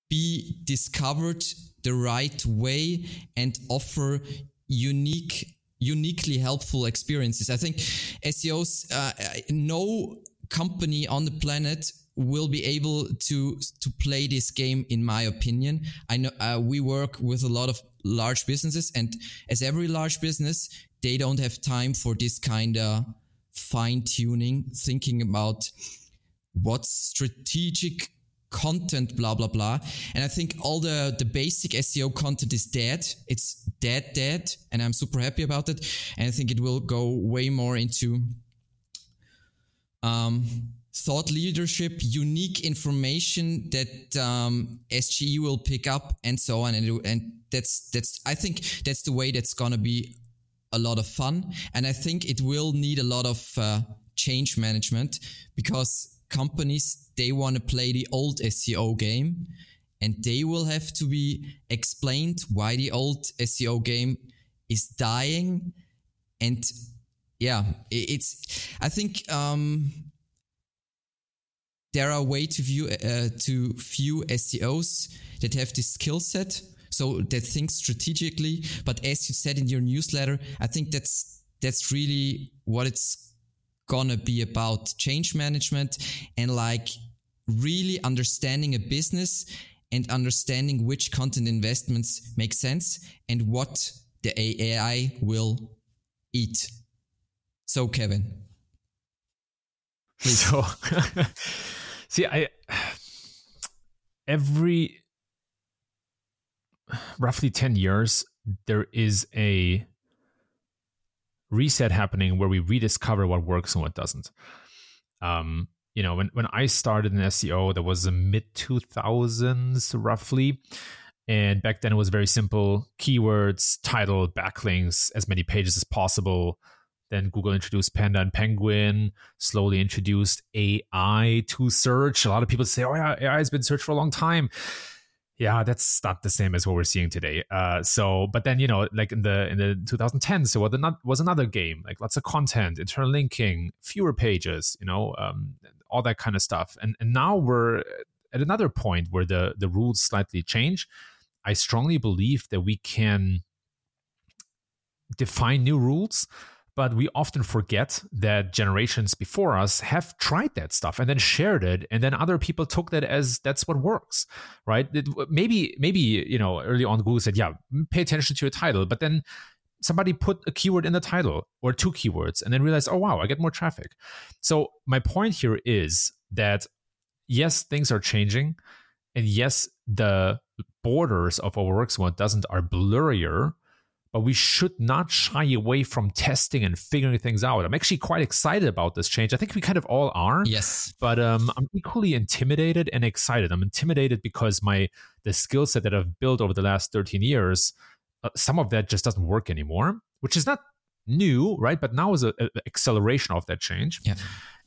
be discovered the right way and offer unique uniquely helpful experiences i think seos uh, no company on the planet will be able to to play this game in my opinion. I know uh, we work with a lot of large businesses and as every large business they don't have time for this kind of fine tuning thinking about what's strategic content blah blah blah. And i think all the the basic seo content is dead. It's dead dead and i'm super happy about it. And i think it will go way more into um, thought leadership unique information that um, sge will pick up and so on. And, and that's that's i think that's the way that's gonna be a lot of fun. And i think it will need a lot of uh, change management because companies they want to play the old SEO game and they will have to be explained why the old SEO game is dying. And yeah it's i think um, there are way to view uh, to few seos that have this skill set so that think strategically but as you said in your newsletter i think that's that's really what it's gonna be about change management and like really understanding a business and understanding which content investments make sense and what the AI will eat. So, Kevin. So, see, I every roughly 10 years, there is a reset happening where we rediscover what works and what doesn't. Um, you know, when, when I started in SEO, that was the mid 2000s roughly. And back then it was very simple keywords, title, backlinks, as many pages as possible. Then Google introduced Panda and Penguin, slowly introduced AI to search. A lot of people say, oh, yeah, AI has been searched for a long time. Yeah that's not the same as what we're seeing today. Uh, so but then you know like in the in the 2010s so what was another game like lots of content internal linking fewer pages you know um, all that kind of stuff. And and now we're at another point where the the rules slightly change. I strongly believe that we can define new rules but we often forget that generations before us have tried that stuff and then shared it and then other people took that as that's what works right it, maybe maybe you know early on google said yeah pay attention to your title but then somebody put a keyword in the title or two keywords and then realized, oh, wow, I get more traffic. So, my point here is that yes, things are changing. And yes, the borders of our works and what doesn't are blurrier, but we should not shy away from testing and figuring things out. I'm actually quite excited about this change. I think we kind of all are. Yes. But um, I'm equally intimidated and excited. I'm intimidated because my the skill set that I've built over the last 13 years uh, some of that just doesn't work anymore, which is not new, right? But now is an acceleration of that change. Yeah.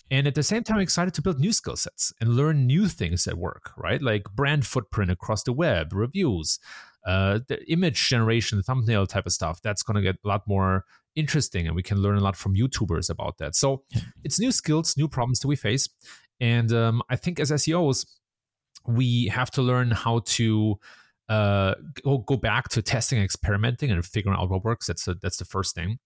And at the same time, I'm excited to build new skill sets and learn new things that work, right? Like brand footprint across the web, reviews, uh, the image generation, thumbnail type of stuff. That's going to get a lot more interesting, and we can learn a lot from YouTubers about that. So it's new skills, new problems that we face. And um, I think as SEOs, we have to learn how to uh, go, go back to testing and experimenting and figuring out what works. That's a, that's the first thing.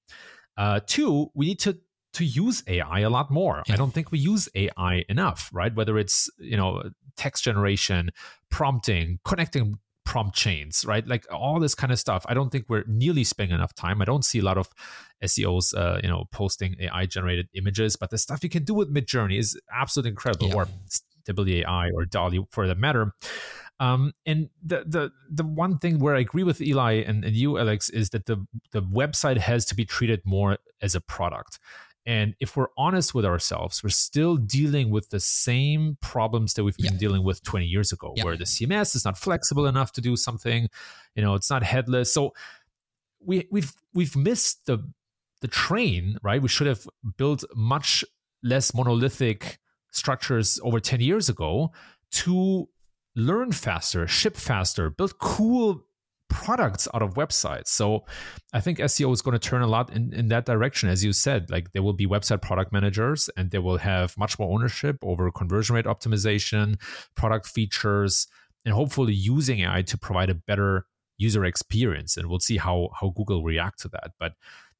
Uh, two, we need to to use AI a lot more. Yeah. I don't think we use AI enough, right? Whether it's you know text generation, prompting, connecting prompt chains, right? Like all this kind of stuff. I don't think we're nearly spending enough time. I don't see a lot of SEOs, uh, you know, posting AI generated images, but the stuff you can do with Midjourney is absolutely incredible, yeah. or Stability AI or DALL-E for that matter. Um, and the the the one thing where I agree with Eli and, and you, Alex, is that the the website has to be treated more as a product. And if we're honest with ourselves, we're still dealing with the same problems that we've been yeah. dealing with 20 years ago, yeah. where the CMS is not flexible enough to do something, you know, it's not headless. So we we've we've missed the the train, right? We should have built much less monolithic structures over 10 years ago to learn faster, ship faster, build cool products out of websites. So I think SEO is going to turn a lot in, in that direction. As you said, like there will be website product managers and they will have much more ownership over conversion rate optimization, product features, and hopefully using AI to provide a better user experience. And we'll see how how Google react to that. But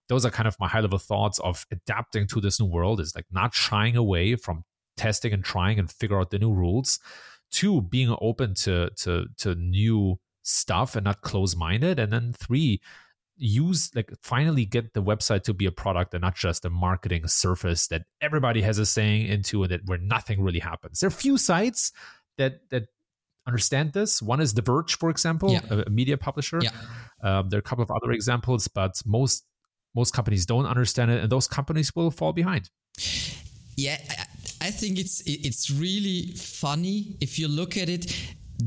those are kind of my high level thoughts of adapting to this new world is like not shying away from testing and trying and figure out the new rules to being open to to to new stuff and not close minded and then three use like finally get the website to be a product and not just a marketing surface that everybody has a saying into and that where nothing really happens there are few sites that that understand this one is the verge for example yeah. a, a, media publisher yeah. um, there are a couple of other examples but most most companies don't understand it and those companies will fall behind yeah I think it's it's really funny if you look at it.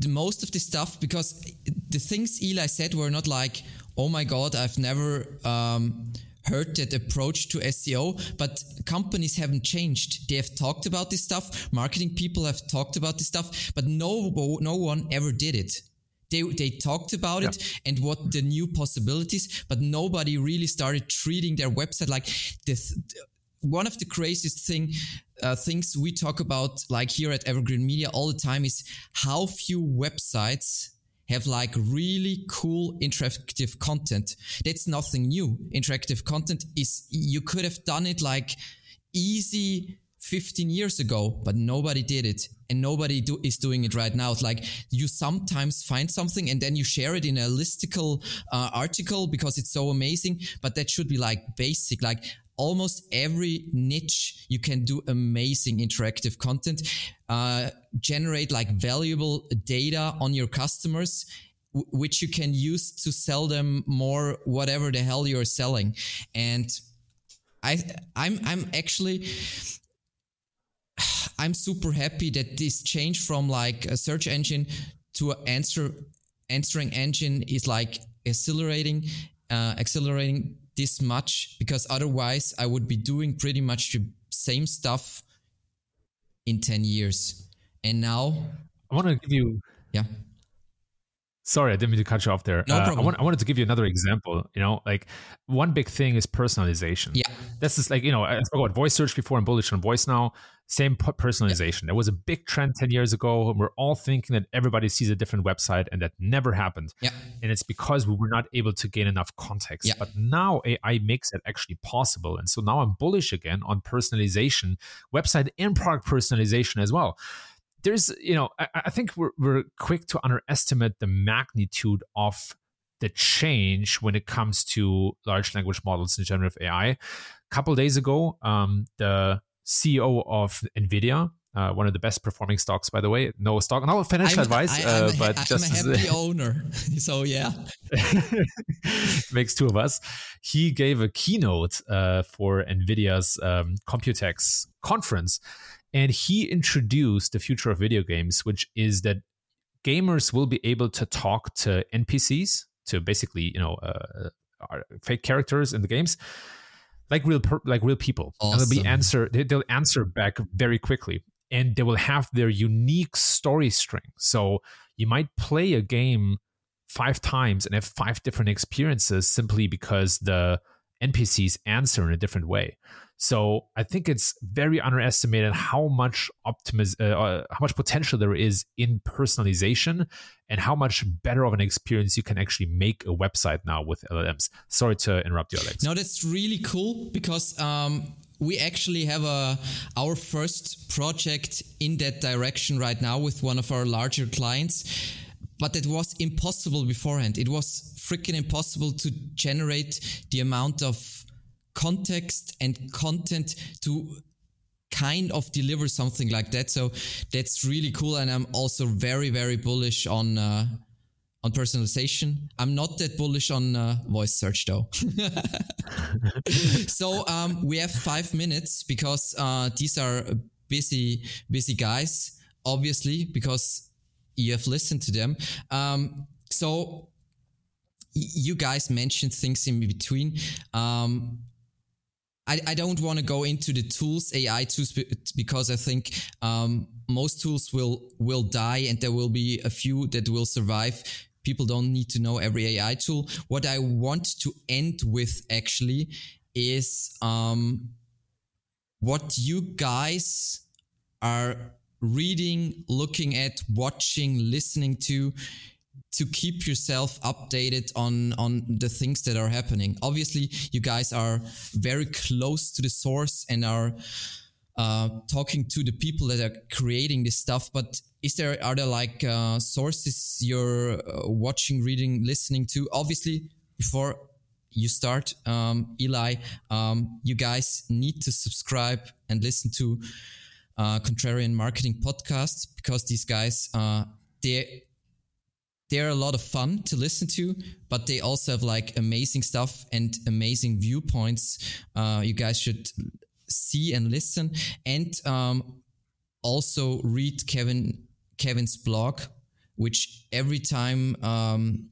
Most of the stuff because the things Eli said were not like, oh my god, I've never um, heard that approach to SEO, but companies haven't changed. They have talked about this stuff. Marketing people have talked about this stuff, but no no one ever did it. They, they talked about yeah. it and what the new possibilities, but nobody really started treating their website like this one of the craziest thing uh, things we talk about like here at evergreen media all the time is how few websites have like really cool interactive content. That's nothing new. Interactive content is you could have done it like easy 15 years ago but nobody did it and nobody do, is doing it right now. It's like you sometimes find something and then you share it in a listicle uh, article because it's so amazing but that should be like basic. Like almost every niche you can do amazing interactive content uh, generate like valuable data on your customers which you can use to sell them more whatever the hell you're selling. And i i'm i'm actually i'm super happy that this change from like a search engine to an answer answering engine is like accelerating uh, accelerating this much because otherwise I would be doing pretty much the same stuff in 10 years. And now I want to give you yeah Sorry, I didn't mean to cut you off there. No uh, problem. I, want, I, wanted to give you another example. You know, like one big thing is personalization. Yeah. This is like, you know, I spoke about voice search before and bullish on voice now. Same personalization. Yeah. There was a big trend 10 years ago. And we're all thinking that everybody sees a different website and that never happened. Yeah. And it's because we were not able to gain enough context. Yeah. But now AI makes it actually possible. And so now I'm bullish again on personalization, website and product personalization as well there's you know I, I, think we're, we're quick to underestimate the magnitude of the change when it comes to large language models and generative AI. A couple days ago, um, the CEO of NVIDIA, uh, one of the best performing stocks, by the way. No stock, no financial I'm, advice, I, uh, but I'm just a happy owner. So yeah, makes two of us. He gave a keynote uh, for Nvidia's um, Computex conference, and he introduced the future of video games, which is that gamers will be able to talk to NPCs, to basically you know uh, fake characters in the games like real per, like real people. Awesome. and they'll be answer they, they'll answer back very quickly. And they will have their unique story string. So you might play a game five times and have five different experiences simply because the npcs answer in a different way so I think it's very underestimated how much optimiz- uh, uh, how much potential there is in personalization and how much better of an experience you can actually make a website now with LLMs. Sorry to interrupt you, Alex. No, that's really cool because um, we actually have a our first project in that direction right now with one of our larger clients but it was impossible beforehand. It was freaking impossible to generate the amount of context and content to kind of deliver something like that. So that's really cool. And I'm also very, very bullish on, uh, on personalization. I'm not that bullish on uh, voice search though. so um, we have five minutes because uh, these are busy, busy guys, obviously, because you have listened to them. Um, so you guys mentioned things in between. Um, I, I don't want to go into the tools, AI tools, because I think um, most tools will will die, and there will be a few that will survive. People don't need to know every AI tool. What I want to end with actually is um, what you guys are reading, looking at, watching, listening to to keep yourself updated on on the things that are happening. Obviously you guys are very close to the source and are uh, talking to the people that are creating this stuff but is there are there like uh, sources you're uh, watching reading listening to? Obviously before you start um, eli um, you guys need to subscribe and listen to uh, contrarian marketing podcasts because these guys uh, they they're a lot of fun to listen to, but they also have like amazing stuff and amazing viewpoints. Uh, you guys should see and listen, and um, also read Kevin Kevin's blog, which every time um,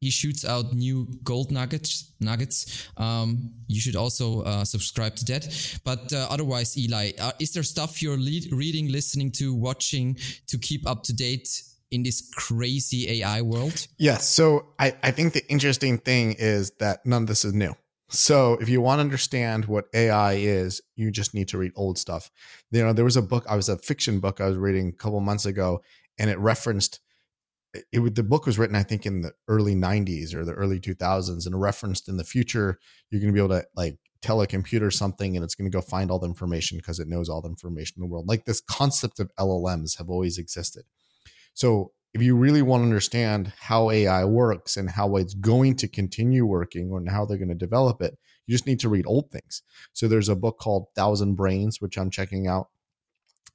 he shoots out new gold nuggets. Nuggets. Um, you should also uh, subscribe to that. But uh, otherwise, Eli, uh, is there stuff you're lead- reading, listening to, watching to keep up to date in this crazy AI world? Yes. So I, I think the interesting thing is that none of this is new. So if you want to understand what AI is, you just need to read old stuff. You know, there was a book, I was a fiction book I was reading a couple months ago, and it referenced it, the book was written, I think, in the early 90s or the early 2000s, and referenced in the future, you're going to be able to like tell a computer something and it's going to go find all the information because it knows all the information in the world. Like this concept of LLMs have always existed. So if you really want to understand how AI works and how it's going to continue working and how they're going to develop it, you just need to read old things. So there's a book called Thousand Brains, which I'm checking out.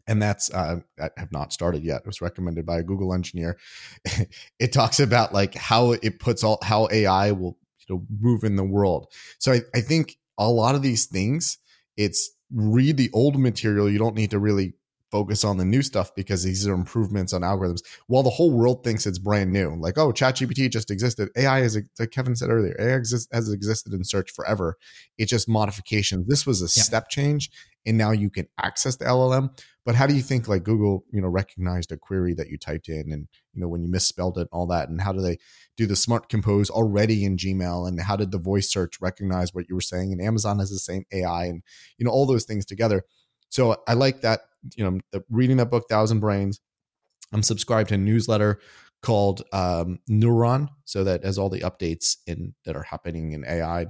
And that's uh, I have not started yet. It was recommended by a Google engineer. it talks about like how it puts all how AI will you know move in the world. So I, I think a lot of these things, it's read the old material. You don't need to really focus on the new stuff because these are improvements on algorithms. While the whole world thinks it's brand new, like oh, ChatGPT just existed. AI is like Kevin said earlier, AI exist, has existed in search forever. It's just modifications. This was a yeah. step change, and now you can access the LLM. But how do you think like Google, you know, recognized a query that you typed in, and you know when you misspelled it, and all that, and how do they do the smart compose already in Gmail, and how did the voice search recognize what you were saying? And Amazon has the same AI, and you know all those things together. So I like that you know the, reading that book thousand brains i'm subscribed to a newsletter called um, neuron so that has all the updates in that are happening in ai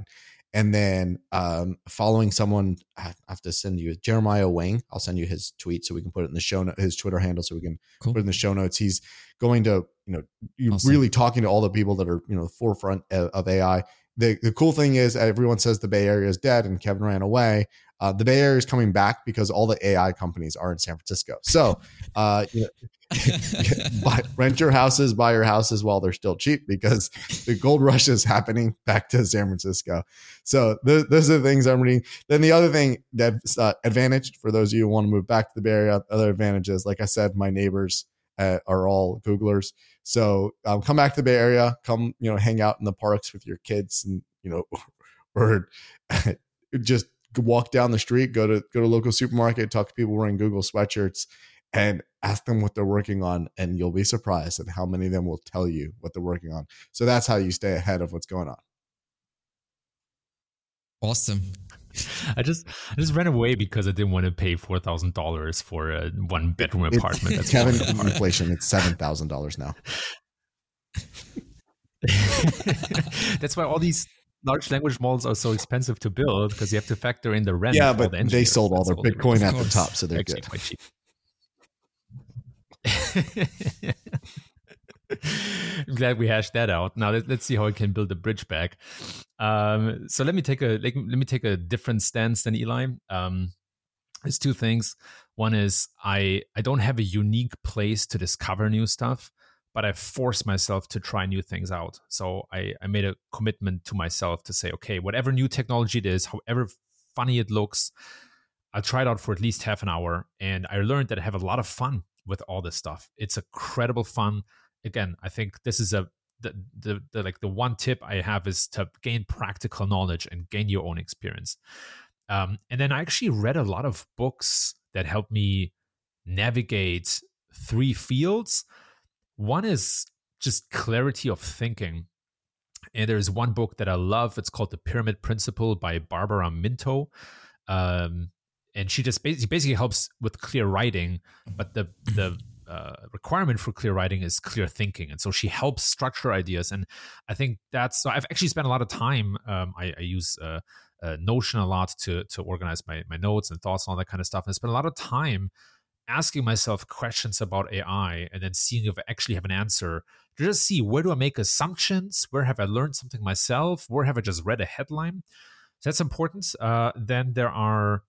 and then um, following someone i have to send you Jeremiah Owyang i'll send you his tweet so we can put it in the show note his twitter handle so we can cool. put it in the show notes he's going to you know, you're awesome. really talking to all the people that are you know the forefront of, of AI. The the cool thing is everyone says the Bay Area is dead and Kevin ran away. Uh, the Bay Area is coming back because all the AI companies are in San Francisco. So, uh, you know, buy, rent your houses, buy your houses while they're still cheap because the gold rush is happening back to San Francisco. So, th- those are the things I'm reading. Then the other thing that's uh, advantage for those of you who want to move back to the Bay Area, other advantages, like I said, my neighbors uh, are all Googlers. So, um, come back to the Bay Area, come you know, hang out in the parks with your kids, and you know, or just walk down the street, go to go to local supermarket, talk to people wearing Google sweatshirts, and ask them what they're working on, and you'll be surprised at how many of them will tell you what they're working on. So that's how you stay ahead of what's going on. Awesome. I just I just ran away because I didn't want to pay four thousand dollars for a one bedroom apartment. That's Kevin inflation. It's seven thousand dollars now. That's why all these large language models are so expensive to build because you have to factor in the rent. Yeah, but the they sold all their Bitcoin at the top, so they're Actually good. I'm glad we hashed that out. Now let, us see how I can build a bridge back. Um, so let me take a let, let, me take a different stance than Eli. Um, there's two things. One is I I don't have a unique place to discover new stuff but I force myself to try new things out. So I, I made a commitment to myself to say, okay, whatever new technology it is, however funny it looks, I'll try it out for at least half an hour. And I learned that I have a lot of fun with all this stuff. It's incredible fun. Again, I think this is a the, the, the like the one tip I have is to gain practical knowledge and gain your own experience. Um, and then I actually read a lot of books that helped me navigate three fields one is just clarity of thinking. And there's one book that I love. It's called The Pyramid Principle by Barbara Minto. Um, and she just basically, basically helps with clear writing, but the the uh, requirement for clear writing is clear thinking, and so she helps structure ideas. And I think that's so. I've actually spent a lot of time. Um, I, I, use uh, uh, Notion a lot to to organize my my notes and thoughts and all that kind of stuff. And I spent a lot of time asking myself questions about AI and then seeing if I actually have an answer to just see where do I make assumptions? Where have I learned something myself? Where have I just read a headline? So that's important. Uh, then there are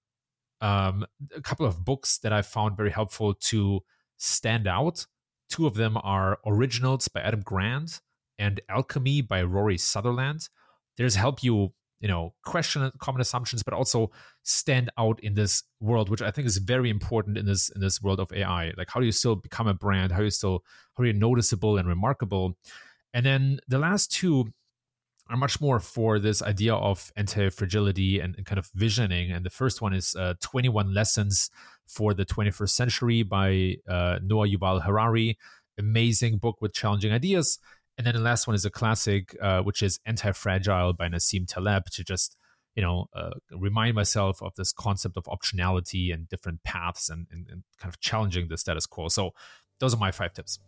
um, a couple of books that I found very helpful to stand out. Two of them are Originals by Adam Grant and Alchemy by Rory Sutherland. There's help you you know question common assumptions but also stand out in this world which i think is very important in this in this world of ai like how do you still become a brand how you still how are you noticeable and remarkable and then the last two are much more for this idea of anti-fragility and, and kind of visioning and the first one is uh, 21 lessons for the 21st century by uh, noah yuval harari amazing book with challenging ideas and then the last one is a classic, uh, which is Anti Fragile by Nassim Taleb to just, you know, uh, remind myself of this concept of optionality and different paths and, and, and kind of challenging the status quo. So those are my five tips.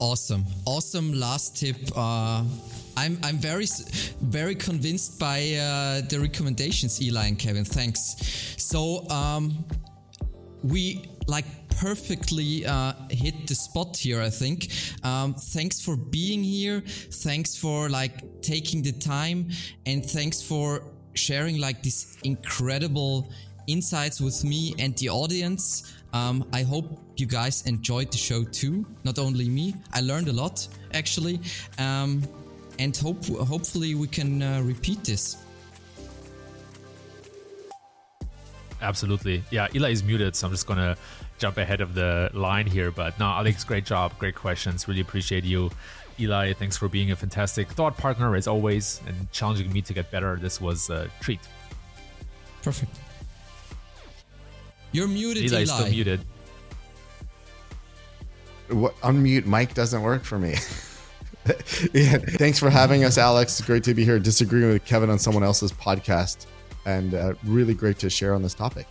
Awesome, awesome. Last tip. Uh, I'm I'm very very convinced by uh, the recommendations, Eli and Kevin. Thanks. So um, we like perfectly uh, hit the spot here. I think. Um, thanks for being here. Thanks for like taking the time, and thanks for sharing like this incredible insights with me and the audience. Um, I hope you guys enjoyed the show too. Not only me, I learned a lot actually, um, and hope hopefully we can uh, repeat this. Absolutely. Yeah, Eli is muted, so I'm just gonna jump ahead of the line here. But no, Alex, great job, great questions. Really appreciate you. Eli, thanks for being a fantastic thought partner as always and challenging me to get better. This was a treat. Perfect. You're muted, Eli. Eli. still muted. What, unmute mic doesn't work for me. yeah, thanks for having us, Alex. It's great to be here disagreeing with Kevin on someone else's podcast and uh, really great to share on this topic.